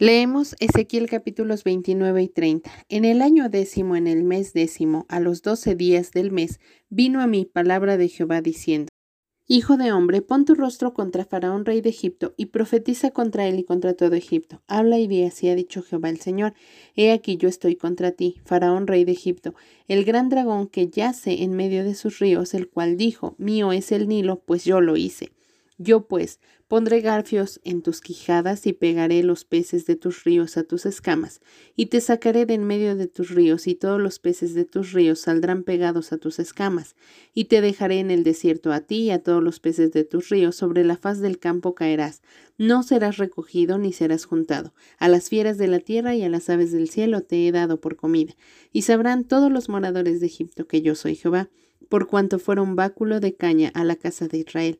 Leemos Ezequiel capítulos 29 y 30. En el año décimo, en el mes décimo, a los doce días del mes, vino a mí palabra de Jehová diciendo, Hijo de hombre, pon tu rostro contra Faraón, rey de Egipto, y profetiza contra él y contra todo Egipto. Habla y di así ha dicho Jehová el Señor. He aquí yo estoy contra ti, Faraón, rey de Egipto, el gran dragón que yace en medio de sus ríos, el cual dijo, Mío es el Nilo, pues yo lo hice. Yo pues pondré garfios en tus quijadas y pegaré los peces de tus ríos a tus escamas, y te sacaré de en medio de tus ríos, y todos los peces de tus ríos saldrán pegados a tus escamas, y te dejaré en el desierto a ti y a todos los peces de tus ríos, sobre la faz del campo caerás, no serás recogido ni serás juntado. A las fieras de la tierra y a las aves del cielo te he dado por comida, y sabrán todos los moradores de Egipto que yo soy Jehová, por cuanto fueron báculo de caña a la casa de Israel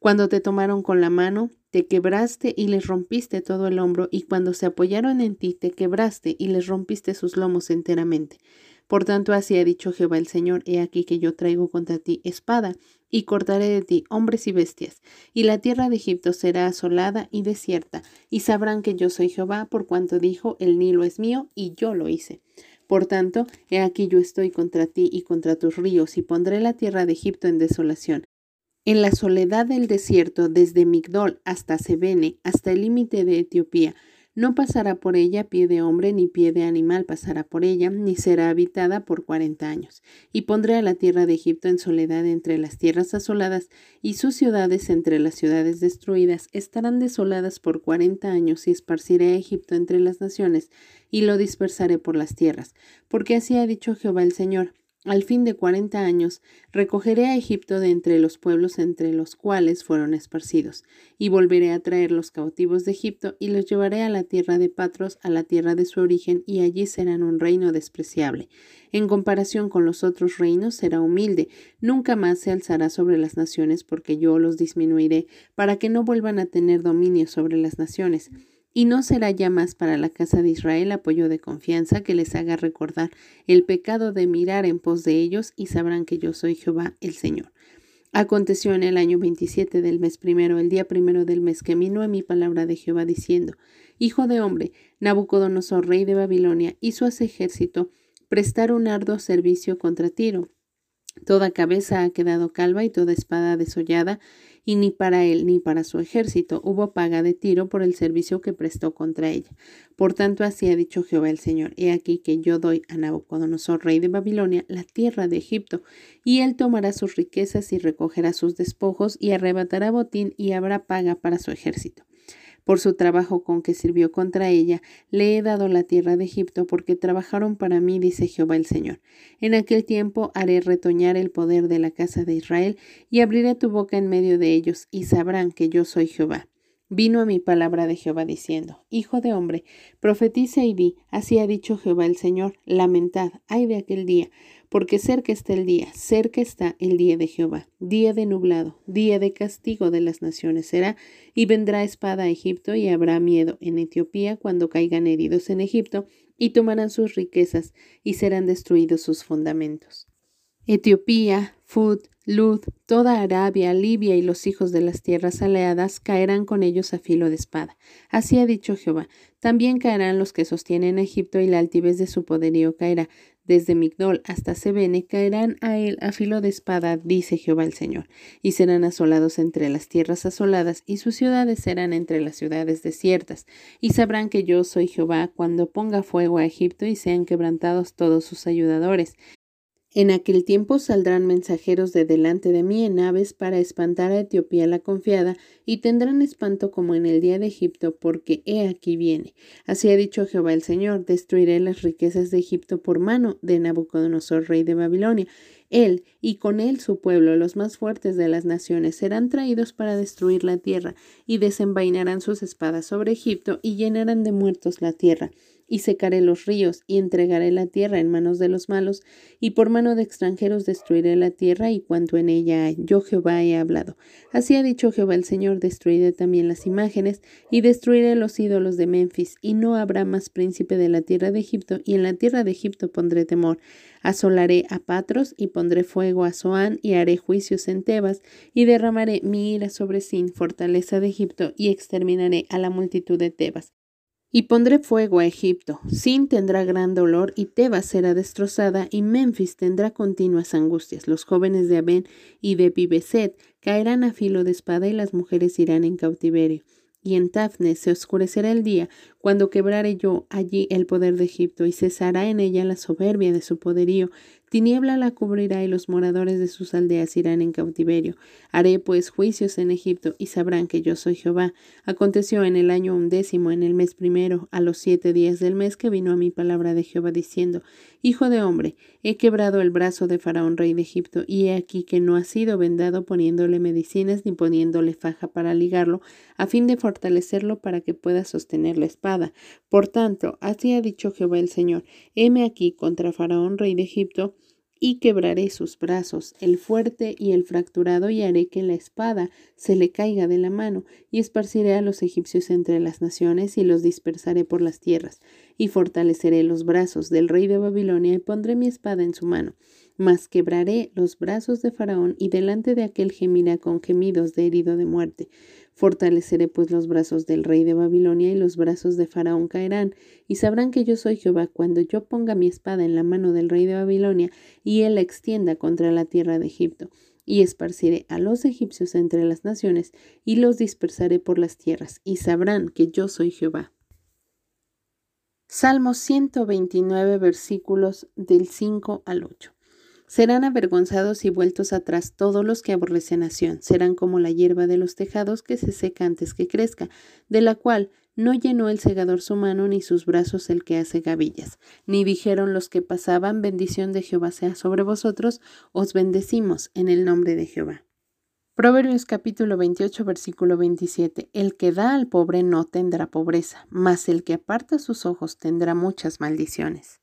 cuando te tomaron con la mano, te quebraste y les rompiste todo el hombro, y cuando se apoyaron en ti, te quebraste y les rompiste sus lomos enteramente. Por tanto, así ha dicho Jehová el Señor, he aquí que yo traigo contra ti espada, y cortaré de ti hombres y bestias, y la tierra de Egipto será asolada y desierta, y sabrán que yo soy Jehová, por cuanto dijo, el Nilo es mío, y yo lo hice. Por tanto, he aquí yo estoy contra ti y contra tus ríos, y pondré la tierra de Egipto en desolación, en la soledad del desierto, desde Migdol hasta Sebene, hasta el límite de Etiopía, no pasará por ella pie de hombre ni pie de animal pasará por ella, ni será habitada por cuarenta años. Y pondré a la tierra de Egipto en soledad entre las tierras asoladas, y sus ciudades entre las ciudades destruidas estarán desoladas por cuarenta años, y esparciré a Egipto entre las naciones, y lo dispersaré por las tierras. Porque así ha dicho Jehová el Señor, al fin de cuarenta años, recogeré a Egipto de entre los pueblos entre los cuales fueron esparcidos, y volveré a traer los cautivos de Egipto, y los llevaré a la tierra de Patros, a la tierra de su origen, y allí serán un reino despreciable. En comparación con los otros reinos será humilde, nunca más se alzará sobre las naciones, porque yo los disminuiré, para que no vuelvan a tener dominio sobre las naciones y no será ya más para la casa de Israel apoyo de confianza que les haga recordar el pecado de mirar en pos de ellos y sabrán que yo soy Jehová el Señor. Aconteció en el año 27 del mes primero, el día primero del mes, que vino a mi palabra de Jehová diciendo, Hijo de hombre, Nabucodonosor, rey de Babilonia, hizo a su ejército prestar un arduo servicio contra Tiro. Toda cabeza ha quedado calva y toda espada desollada, y ni para él ni para su ejército hubo paga de tiro por el servicio que prestó contra ella. Por tanto, así ha dicho Jehová el Señor, he aquí que yo doy a Nabucodonosor, rey de Babilonia, la tierra de Egipto, y él tomará sus riquezas y recogerá sus despojos, y arrebatará botín, y habrá paga para su ejército. Por su trabajo con que sirvió contra ella, le he dado la tierra de Egipto, porque trabajaron para mí, dice Jehová el Señor. En aquel tiempo haré retoñar el poder de la casa de Israel, y abriré tu boca en medio de ellos, y sabrán que yo soy Jehová. Vino a mi palabra de Jehová diciendo, Hijo de hombre, profetiza y di, así ha dicho Jehová el Señor, lamentad, ay de aquel día, porque cerca está el día, cerca está el día de Jehová, día de nublado, día de castigo de las naciones será, y vendrá espada a Egipto, y habrá miedo en Etiopía cuando caigan heridos en Egipto, y tomarán sus riquezas, y serán destruidos sus fundamentos. Etiopía, Fud, Lud, toda Arabia, Libia y los hijos de las tierras aleadas caerán con ellos a filo de espada. Así ha dicho Jehová. También caerán los que sostienen a Egipto y la altivez de su poderío caerá desde Migdol hasta Sebene, caerán a él a filo de espada, dice Jehová el Señor, y serán asolados entre las tierras asoladas, y sus ciudades serán entre las ciudades desiertas, y sabrán que yo soy Jehová cuando ponga fuego a Egipto y sean quebrantados todos sus ayudadores, en aquel tiempo saldrán mensajeros de delante de mí en naves para espantar a Etiopía la confiada, y tendrán espanto como en el día de Egipto, porque he aquí viene. Así ha dicho Jehová el Señor, destruiré las riquezas de Egipto por mano de Nabucodonosor, rey de Babilonia. Él y con él su pueblo, los más fuertes de las naciones, serán traídos para destruir la tierra, y desenvainarán sus espadas sobre Egipto, y llenarán de muertos la tierra y secaré los ríos, y entregaré la tierra en manos de los malos, y por mano de extranjeros destruiré la tierra y cuanto en ella hay. Yo Jehová he hablado. Así ha dicho Jehová el Señor, destruiré también las imágenes, y destruiré los ídolos de Memphis, y no habrá más príncipe de la tierra de Egipto, y en la tierra de Egipto pondré temor. Asolaré a Patros, y pondré fuego a Zoán, y haré juicios en Tebas, y derramaré mi ira sobre Sin, fortaleza de Egipto, y exterminaré a la multitud de Tebas. Y pondré fuego a Egipto, Sin tendrá gran dolor, y Tebas será destrozada, y Memphis tendrá continuas angustias. Los jóvenes de Abén y de Pibeset caerán a filo de espada, y las mujeres irán en cautiverio y en Tafne se oscurecerá el día, cuando quebrare yo allí el poder de Egipto, y cesará en ella la soberbia de su poderío, Tiniebla la cubrirá y los moradores de sus aldeas irán en cautiverio. Haré pues juicios en Egipto y sabrán que yo soy Jehová. Aconteció en el año undécimo, en el mes primero, a los siete días del mes, que vino a mi palabra de Jehová diciendo, Hijo de hombre, he quebrado el brazo de Faraón, rey de Egipto, y he aquí que no ha sido vendado poniéndole medicinas ni poniéndole faja para ligarlo, a fin de fortalecerlo para que pueda sostener la espada. Por tanto, así ha dicho Jehová el Señor, heme aquí contra Faraón, rey de Egipto, y quebraré sus brazos, el fuerte y el fracturado, y haré que la espada se le caiga de la mano, y esparciré a los egipcios entre las naciones, y los dispersaré por las tierras, y fortaleceré los brazos del rey de Babilonia, y pondré mi espada en su mano. Mas quebraré los brazos de Faraón, y delante de aquel gemirá con gemidos de herido de muerte. Fortaleceré pues los brazos del rey de Babilonia y los brazos de Faraón caerán, y sabrán que yo soy Jehová cuando yo ponga mi espada en la mano del rey de Babilonia y él la extienda contra la tierra de Egipto. Y esparciré a los egipcios entre las naciones y los dispersaré por las tierras, y sabrán que yo soy Jehová. Salmo 129 versículos del 5 al 8. Serán avergonzados y vueltos atrás todos los que aborrecen nación, serán como la hierba de los tejados que se seca antes que crezca, de la cual no llenó el segador su mano ni sus brazos el que hace gavillas, ni dijeron los que pasaban, bendición de Jehová sea sobre vosotros, os bendecimos en el nombre de Jehová. Proverbios capítulo 28 versículo 27. El que da al pobre no tendrá pobreza, mas el que aparta sus ojos tendrá muchas maldiciones.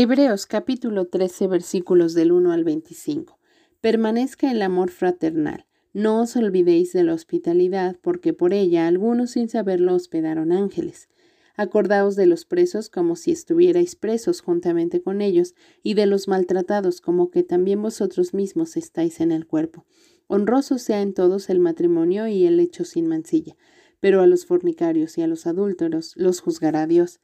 Hebreos capítulo 13 versículos del 1 al 25. Permanezca el amor fraternal. No os olvidéis de la hospitalidad, porque por ella algunos sin saberlo hospedaron ángeles. Acordaos de los presos como si estuvierais presos juntamente con ellos, y de los maltratados como que también vosotros mismos estáis en el cuerpo. Honroso sea en todos el matrimonio y el hecho sin mancilla, pero a los fornicarios y a los adúlteros los juzgará Dios.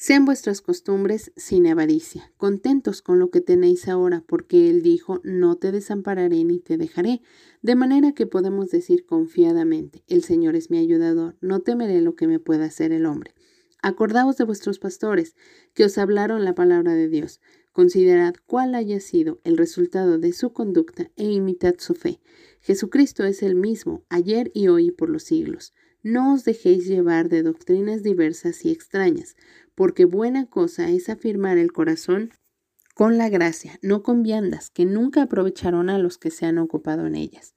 Sean vuestras costumbres sin avaricia, contentos con lo que tenéis ahora, porque Él dijo, no te desampararé ni te dejaré, de manera que podemos decir confiadamente, el Señor es mi ayudador, no temeré lo que me pueda hacer el hombre. Acordaos de vuestros pastores, que os hablaron la palabra de Dios. Considerad cuál haya sido el resultado de su conducta e imitad su fe. Jesucristo es el mismo, ayer y hoy por los siglos. No os dejéis llevar de doctrinas diversas y extrañas, porque buena cosa es afirmar el corazón con la gracia, no con viandas, que nunca aprovecharon a los que se han ocupado en ellas.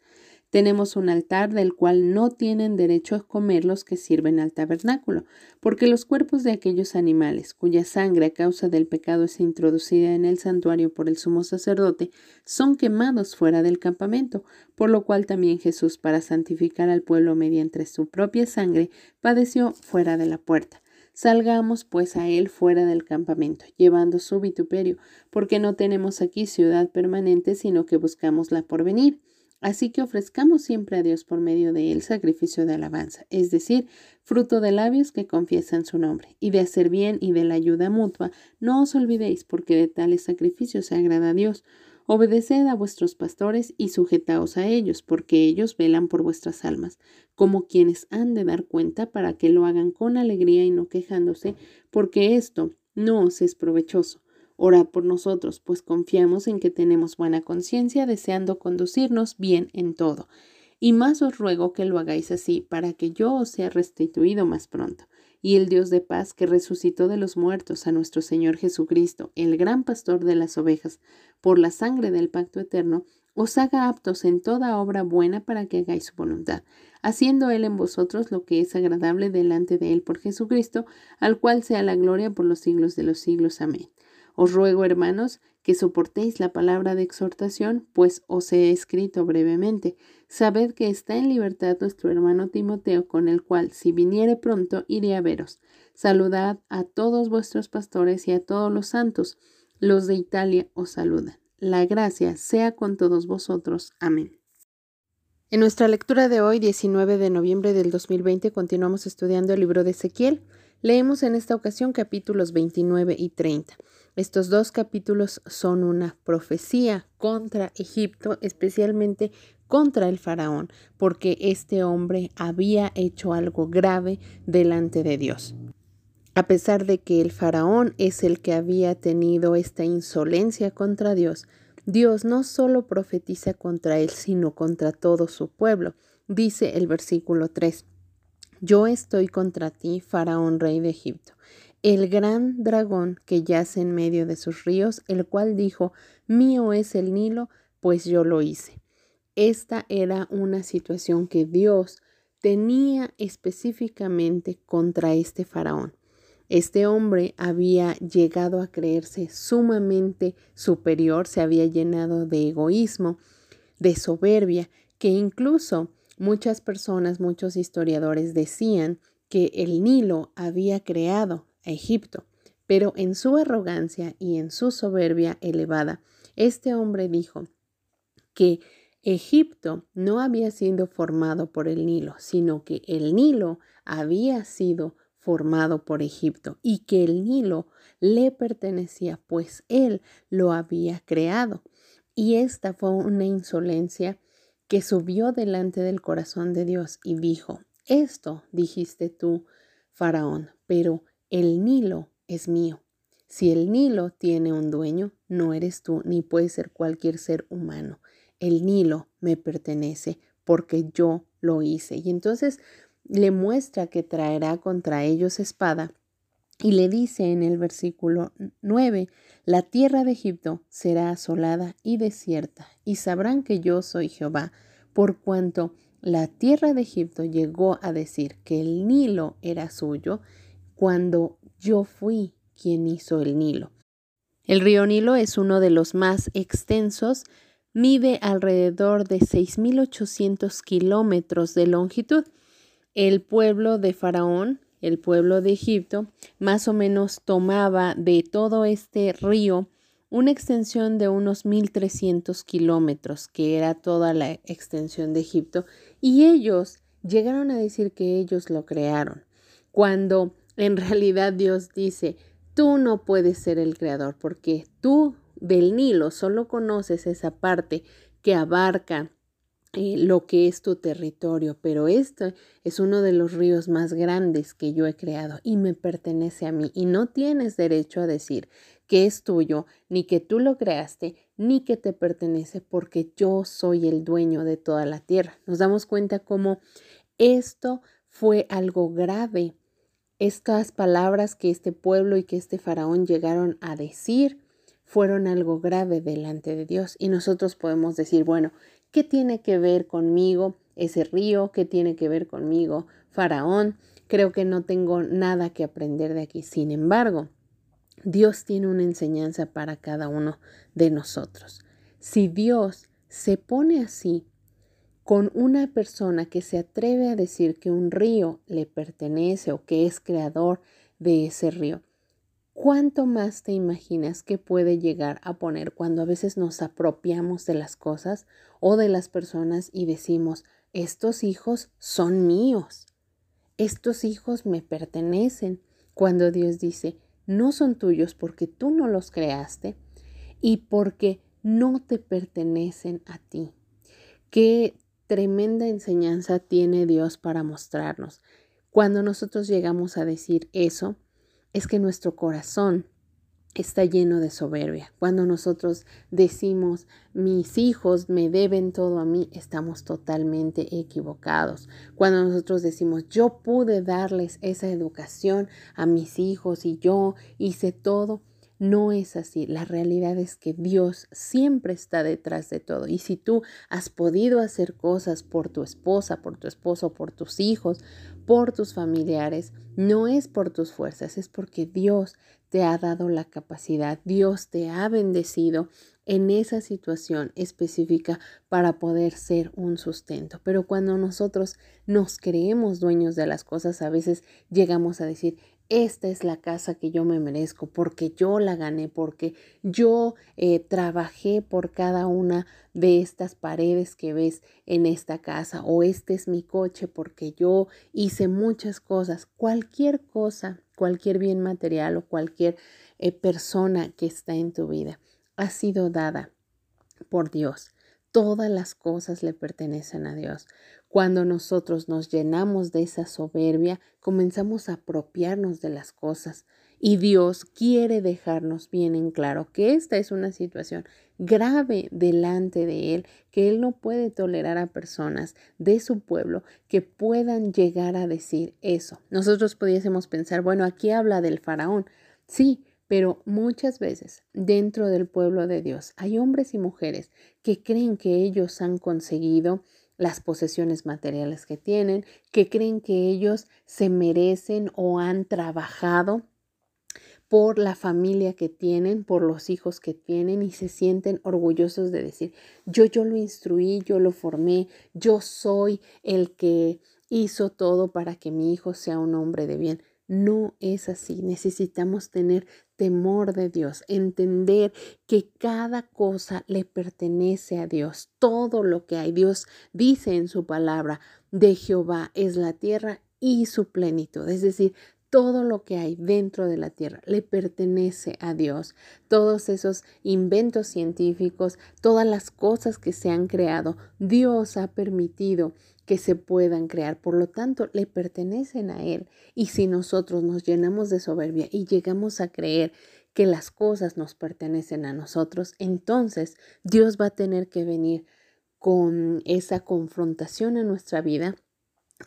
Tenemos un altar del cual no tienen derecho a comer los que sirven al tabernáculo, porque los cuerpos de aquellos animales, cuya sangre a causa del pecado es introducida en el santuario por el sumo sacerdote, son quemados fuera del campamento, por lo cual también Jesús, para santificar al pueblo mediante su propia sangre, padeció fuera de la puerta. Salgamos pues a él fuera del campamento, llevando su vituperio, porque no tenemos aquí ciudad permanente, sino que buscamos la porvenir. Así que ofrezcamos siempre a Dios por medio de él sacrificio de alabanza, es decir, fruto de labios que confiesan su nombre, y de hacer bien y de la ayuda mutua, no os olvidéis, porque de tales sacrificios se agrada a Dios. Obedeced a vuestros pastores y sujetaos a ellos, porque ellos velan por vuestras almas, como quienes han de dar cuenta para que lo hagan con alegría y no quejándose, porque esto no os es provechoso. Orad por nosotros, pues confiamos en que tenemos buena conciencia, deseando conducirnos bien en todo. Y más os ruego que lo hagáis así, para que yo os sea restituido más pronto y el Dios de paz que resucitó de los muertos a nuestro Señor Jesucristo, el gran pastor de las ovejas, por la sangre del pacto eterno, os haga aptos en toda obra buena para que hagáis su voluntad, haciendo Él en vosotros lo que es agradable delante de Él por Jesucristo, al cual sea la gloria por los siglos de los siglos. Amén. Os ruego, hermanos, que soportéis la palabra de exhortación, pues os he escrito brevemente. Sabed que está en libertad nuestro hermano Timoteo, con el cual, si viniere pronto, iré a veros. Saludad a todos vuestros pastores y a todos los santos. Los de Italia os saludan. La gracia sea con todos vosotros. Amén. En nuestra lectura de hoy, 19 de noviembre del 2020, continuamos estudiando el libro de Ezequiel. Leemos en esta ocasión capítulos 29 y 30. Estos dos capítulos son una profecía contra Egipto, especialmente contra el faraón, porque este hombre había hecho algo grave delante de Dios. A pesar de que el faraón es el que había tenido esta insolencia contra Dios, Dios no solo profetiza contra él, sino contra todo su pueblo. Dice el versículo 3, Yo estoy contra ti, faraón rey de Egipto, el gran dragón que yace en medio de sus ríos, el cual dijo, Mío es el Nilo, pues yo lo hice. Esta era una situación que Dios tenía específicamente contra este faraón. Este hombre había llegado a creerse sumamente superior, se había llenado de egoísmo, de soberbia, que incluso muchas personas, muchos historiadores decían que el Nilo había creado a Egipto. Pero en su arrogancia y en su soberbia elevada, este hombre dijo que Egipto no había sido formado por el Nilo, sino que el Nilo había sido formado por Egipto y que el Nilo le pertenecía, pues él lo había creado. Y esta fue una insolencia que subió delante del corazón de Dios y dijo, esto dijiste tú, Faraón, pero el Nilo es mío. Si el Nilo tiene un dueño, no eres tú ni puede ser cualquier ser humano. El Nilo me pertenece porque yo lo hice. Y entonces le muestra que traerá contra ellos espada y le dice en el versículo 9, la tierra de Egipto será asolada y desierta, y sabrán que yo soy Jehová, por cuanto la tierra de Egipto llegó a decir que el Nilo era suyo, cuando yo fui quien hizo el Nilo. El río Nilo es uno de los más extensos, mide alrededor de 6.800 kilómetros de longitud el pueblo de Faraón, el pueblo de Egipto, más o menos tomaba de todo este río una extensión de unos 1.300 kilómetros, que era toda la extensión de Egipto, y ellos llegaron a decir que ellos lo crearon, cuando en realidad Dios dice, tú no puedes ser el creador, porque tú del Nilo solo conoces esa parte que abarca eh, lo que es tu territorio, pero este es uno de los ríos más grandes que yo he creado y me pertenece a mí y no tienes derecho a decir que es tuyo, ni que tú lo creaste, ni que te pertenece, porque yo soy el dueño de toda la tierra. Nos damos cuenta cómo esto fue algo grave. Estas palabras que este pueblo y que este faraón llegaron a decir fueron algo grave delante de Dios y nosotros podemos decir, bueno, ¿Qué tiene que ver conmigo ese río? ¿Qué tiene que ver conmigo Faraón? Creo que no tengo nada que aprender de aquí. Sin embargo, Dios tiene una enseñanza para cada uno de nosotros. Si Dios se pone así con una persona que se atreve a decir que un río le pertenece o que es creador de ese río, ¿Cuánto más te imaginas que puede llegar a poner cuando a veces nos apropiamos de las cosas o de las personas y decimos, estos hijos son míos, estos hijos me pertenecen, cuando Dios dice, no son tuyos porque tú no los creaste y porque no te pertenecen a ti. Qué tremenda enseñanza tiene Dios para mostrarnos. Cuando nosotros llegamos a decir eso, es que nuestro corazón está lleno de soberbia. Cuando nosotros decimos, mis hijos me deben todo a mí, estamos totalmente equivocados. Cuando nosotros decimos, yo pude darles esa educación a mis hijos y yo hice todo, no es así. La realidad es que Dios siempre está detrás de todo. Y si tú has podido hacer cosas por tu esposa, por tu esposo, por tus hijos, por tus familiares, no es por tus fuerzas, es porque Dios te ha dado la capacidad, Dios te ha bendecido en esa situación específica para poder ser un sustento. Pero cuando nosotros nos creemos dueños de las cosas, a veces llegamos a decir, esta es la casa que yo me merezco porque yo la gané, porque yo eh, trabajé por cada una de estas paredes que ves en esta casa o este es mi coche porque yo hice muchas cosas, cualquier cosa cualquier bien material o cualquier eh, persona que está en tu vida ha sido dada por Dios. Todas las cosas le pertenecen a Dios. Cuando nosotros nos llenamos de esa soberbia, comenzamos a apropiarnos de las cosas. Y Dios quiere dejarnos bien en claro que esta es una situación grave delante de Él, que Él no puede tolerar a personas de su pueblo que puedan llegar a decir eso. Nosotros pudiésemos pensar, bueno, aquí habla del faraón. Sí, pero muchas veces dentro del pueblo de Dios hay hombres y mujeres que creen que ellos han conseguido las posesiones materiales que tienen, que creen que ellos se merecen o han trabajado por la familia que tienen, por los hijos que tienen y se sienten orgullosos de decir, yo yo lo instruí, yo lo formé, yo soy el que hizo todo para que mi hijo sea un hombre de bien. No es así. Necesitamos tener temor de Dios, entender que cada cosa le pertenece a Dios. Todo lo que hay, Dios dice en su palabra, de Jehová es la tierra y su plenitud. Es decir, todo lo que hay dentro de la Tierra le pertenece a Dios. Todos esos inventos científicos, todas las cosas que se han creado, Dios ha permitido que se puedan crear. Por lo tanto, le pertenecen a Él. Y si nosotros nos llenamos de soberbia y llegamos a creer que las cosas nos pertenecen a nosotros, entonces Dios va a tener que venir con esa confrontación a nuestra vida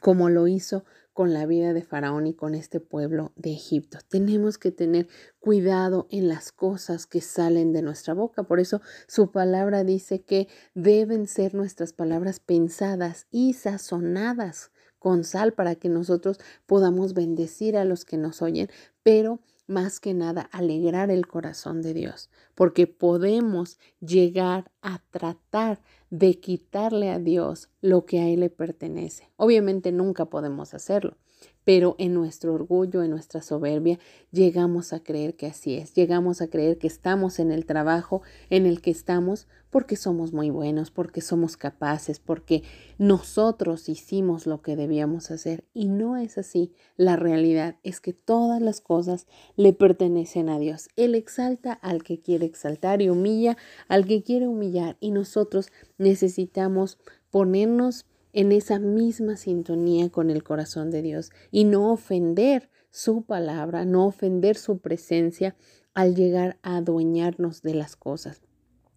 como lo hizo con la vida de Faraón y con este pueblo de Egipto. Tenemos que tener cuidado en las cosas que salen de nuestra boca. Por eso su palabra dice que deben ser nuestras palabras pensadas y sazonadas con sal para que nosotros podamos bendecir a los que nos oyen, pero más que nada alegrar el corazón de Dios, porque podemos llegar a tratar de quitarle a Dios lo que a Él le pertenece. Obviamente nunca podemos hacerlo, pero en nuestro orgullo, en nuestra soberbia, llegamos a creer que así es, llegamos a creer que estamos en el trabajo en el que estamos porque somos muy buenos, porque somos capaces, porque nosotros hicimos lo que debíamos hacer y no es así. La realidad es que todas las cosas le pertenecen a Dios. Él exalta al que quiere exaltar y humilla al que quiere humillar y nosotros necesitamos ponernos en esa misma sintonía con el corazón de Dios y no ofender su palabra, no ofender su presencia al llegar a adueñarnos de las cosas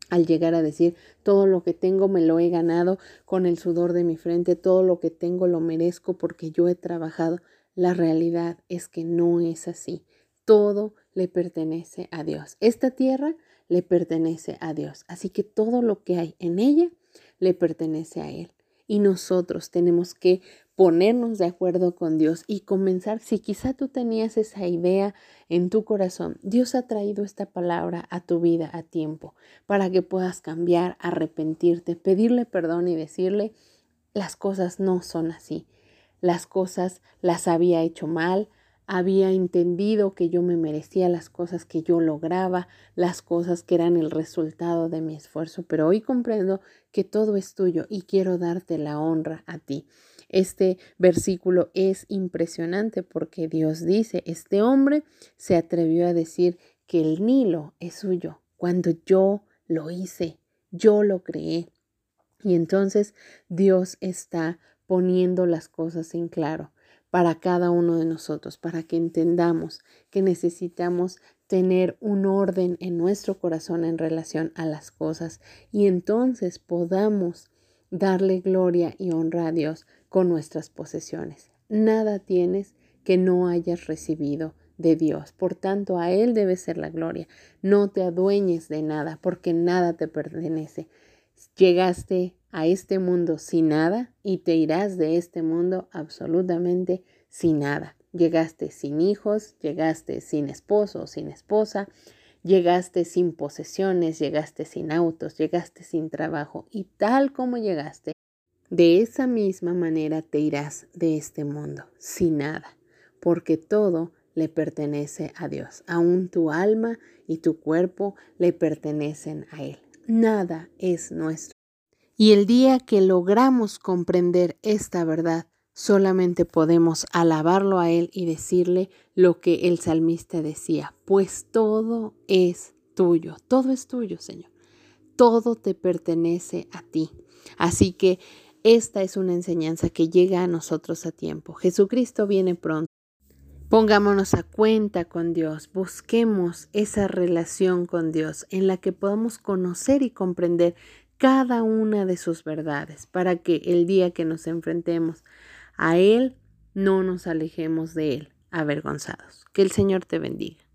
al llegar a decir todo lo que tengo me lo he ganado con el sudor de mi frente, todo lo que tengo lo merezco porque yo he trabajado. La realidad es que no es así. Todo le pertenece a Dios. Esta tierra le pertenece a Dios. Así que todo lo que hay en ella le pertenece a Él y nosotros tenemos que ponernos de acuerdo con Dios y comenzar, si quizá tú tenías esa idea en tu corazón, Dios ha traído esta palabra a tu vida a tiempo para que puedas cambiar, arrepentirte, pedirle perdón y decirle, las cosas no son así, las cosas las había hecho mal, había entendido que yo me merecía las cosas que yo lograba, las cosas que eran el resultado de mi esfuerzo, pero hoy comprendo que todo es tuyo y quiero darte la honra a ti. Este versículo es impresionante porque Dios dice, este hombre se atrevió a decir que el Nilo es suyo cuando yo lo hice, yo lo creé. Y entonces Dios está poniendo las cosas en claro para cada uno de nosotros, para que entendamos que necesitamos tener un orden en nuestro corazón en relación a las cosas y entonces podamos darle gloria y honra a Dios con nuestras posesiones. Nada tienes que no hayas recibido de Dios. Por tanto, a Él debe ser la gloria. No te adueñes de nada, porque nada te pertenece. Llegaste a este mundo sin nada y te irás de este mundo absolutamente sin nada. Llegaste sin hijos, llegaste sin esposo o sin esposa, llegaste sin posesiones, llegaste sin autos, llegaste sin trabajo y tal como llegaste, de esa misma manera te irás de este mundo, sin nada, porque todo le pertenece a Dios. Aún tu alma y tu cuerpo le pertenecen a Él. Nada es nuestro. Y el día que logramos comprender esta verdad, solamente podemos alabarlo a Él y decirle lo que el salmista decía, pues todo es tuyo, todo es tuyo, Señor, todo te pertenece a ti. Así que esta es una enseñanza que llega a nosotros a tiempo. Jesucristo viene pronto. Pongámonos a cuenta con Dios, busquemos esa relación con Dios en la que podamos conocer y comprender cada una de sus verdades para que el día que nos enfrentemos a Él no nos alejemos de Él avergonzados. Que el Señor te bendiga.